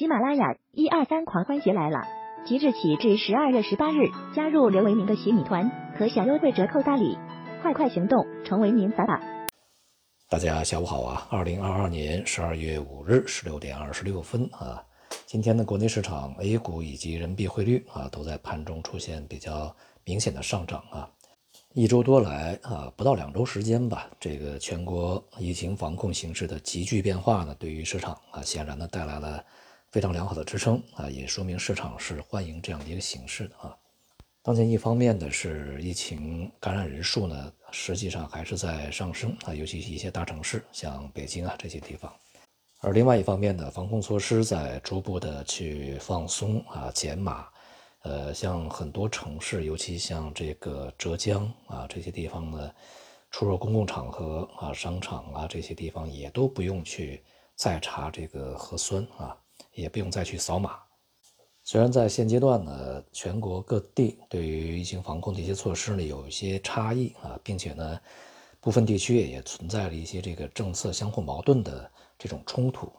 喜马拉雅一二三狂欢节来了！即日起至十二月十八日，加入刘为民的洗米团，可享优惠折扣大礼，快快行动，成为您法宝！大家下午好啊！二零二二年十二月五日十六点二十六分啊，今天的国内市场 A 股以及人民币汇率啊，都在盘中出现比较明显的上涨啊。一周多来啊，不到两周时间吧，这个全国疫情防控形势的急剧变化呢，对于市场啊，显然呢带来了。非常良好的支撑啊，也说明市场是欢迎这样的一个形式的啊。当前一方面呢是疫情感染人数呢实际上还是在上升啊，尤其是一些大城市，像北京啊这些地方。而另外一方面呢，防控措施在逐步的去放松啊减码，呃，像很多城市，尤其像这个浙江啊这些地方呢，出入公共场合啊商场啊这些地方也都不用去再查这个核酸啊。也不用再去扫码。虽然在现阶段呢，全国各地对于疫情防控的一些措施呢有一些差异啊，并且呢，部分地区也存在了一些这个政策相互矛盾的这种冲突。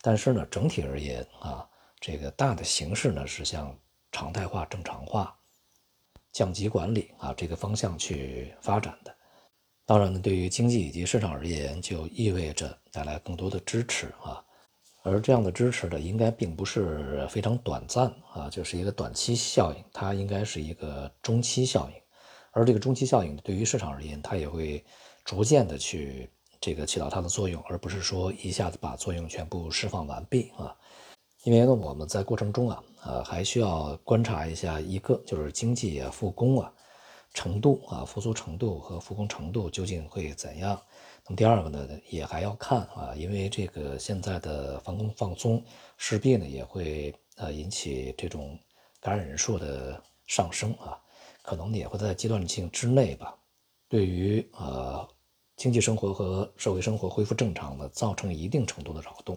但是呢，整体而言啊，这个大的形势呢是向常态化、正常化、降级管理啊这个方向去发展的。当然呢，对于经济以及市场而言，就意味着带来更多的支持啊。而这样的支持呢，应该并不是非常短暂啊，就是一个短期效应，它应该是一个中期效应。而这个中期效应对于市场而言，它也会逐渐的去这个起到它的作用，而不是说一下子把作用全部释放完毕啊。因为呢，我们在过程中啊，呃，还需要观察一下一个就是经济啊复工啊程度啊复苏程度和复工程度究竟会怎样。那么第二个呢，也还要看啊，因为这个现在的防控放松势必呢也会呃引起这种感染人数的上升啊，可能也会在阶段性之内吧，对于呃经济生活和社会生活恢复正常呢，造成一定程度的扰动。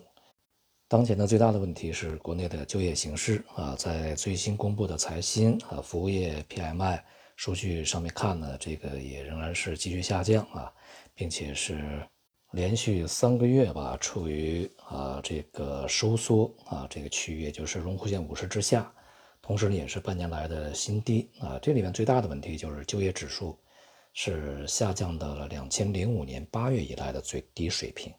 当前的最大的问题是国内的就业形势啊，在最新公布的财新啊服务业 PMI 数据上面看呢，这个也仍然是继续下降啊。并且是连续三个月吧，处于啊这个收缩啊这个区域，也就是荣枯线五十之下，同时呢也是半年来的新低啊。这里面最大的问题就是就业指数是下降到了两千零五年八月以来的最低水平。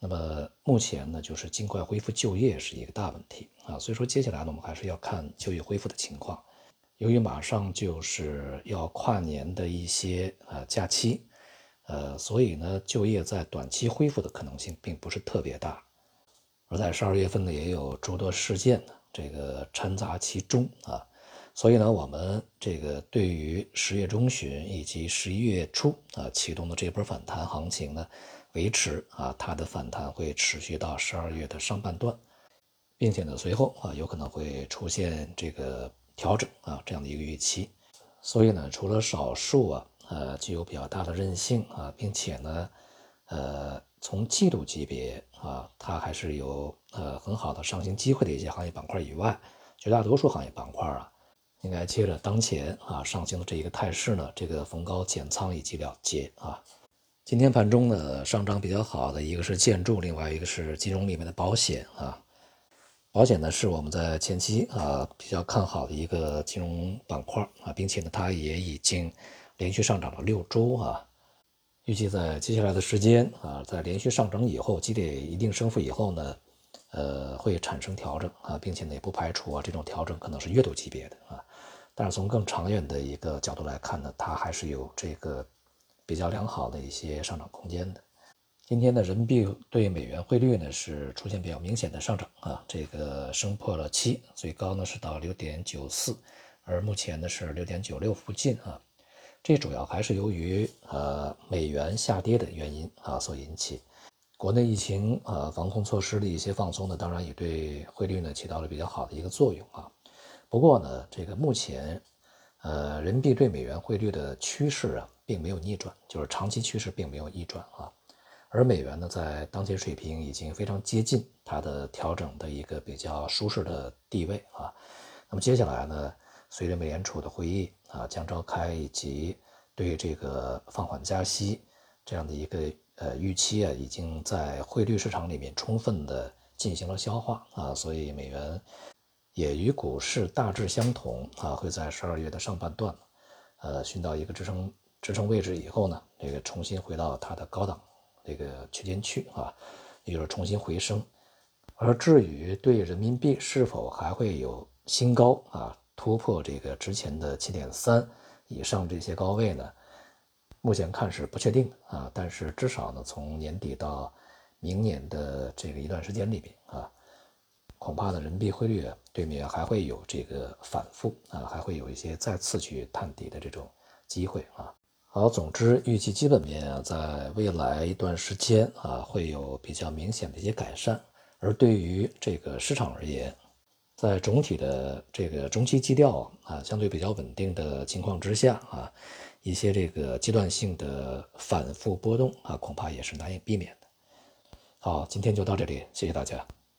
那么目前呢，就是尽快恢复就业是一个大问题啊。所以说接下来呢，我们还是要看就业恢复的情况。由于马上就是要跨年的一些啊假期。呃，所以呢，就业在短期恢复的可能性并不是特别大，而在十二月份呢，也有诸多事件，这个掺杂其中啊，所以呢，我们这个对于十月中旬以及十一月初啊启动的这波反弹行情呢，维持啊，它的反弹会持续到十二月的上半段，并且呢，随后啊有可能会出现这个调整啊这样的一个预期，所以呢，除了少数啊。呃，具有比较大的韧性啊，并且呢，呃，从季度级别啊，它还是有呃很好的上行机会的一些行业板块以外，绝大多数行业板块啊，应该接着当前啊上行的这一个态势呢，这个逢高减仓以及了结啊。今天盘中呢，上涨比较好的一个是建筑，另外一个是金融里面的保险啊。保险呢是我们在前期啊比较看好的一个金融板块啊，并且呢，它也已经。连续上涨了六周啊，预计在接下来的时间啊，在连续上涨以后，积累一定升幅以后呢，呃，会产生调整啊，并且呢，也不排除啊，这种调整可能是月度级别的啊。但是从更长远的一个角度来看呢，它还是有这个比较良好的一些上涨空间的。今天的人民币对美元汇率呢是出现比较明显的上涨啊，这个升破了七，最高呢是到六点九四，而目前呢是六点九六附近啊。这主要还是由于呃美元下跌的原因啊所引起，国内疫情呃防控措施的一些放松呢，当然也对汇率呢起到了比较好的一个作用啊。不过呢，这个目前呃人民币对美元汇率的趋势啊并没有逆转，就是长期趋势并没有逆转啊。而美元呢在当前水平已经非常接近它的调整的一个比较舒适的地位啊。那么接下来呢，随着美联储的会议。啊，将召开以及对这个放缓加息这样的一个呃预期啊，已经在汇率市场里面充分的进行了消化啊，所以美元也与股市大致相同啊，会在十二月的上半段，呃，寻到一个支撑支撑位置以后呢，这个重新回到它的高档这个区间区啊，也就是重新回升。而至于对人民币是否还会有新高啊，突破这个之前的七点三以上这些高位呢？目前看是不确定啊，但是至少呢，从年底到明年的这个一段时间里边啊，恐怕呢人民币汇率对美元还会有这个反复啊，还会有一些再次去探底的这种机会啊。好，总之预计基本面啊，在未来一段时间啊，会有比较明显的一些改善。而对于这个市场而言，在总体的这个中期基调啊相对比较稳定的情况之下啊。一些这个阶段性的反复波动啊，恐怕也是难以避免的。好，今天就到这里，谢谢大家。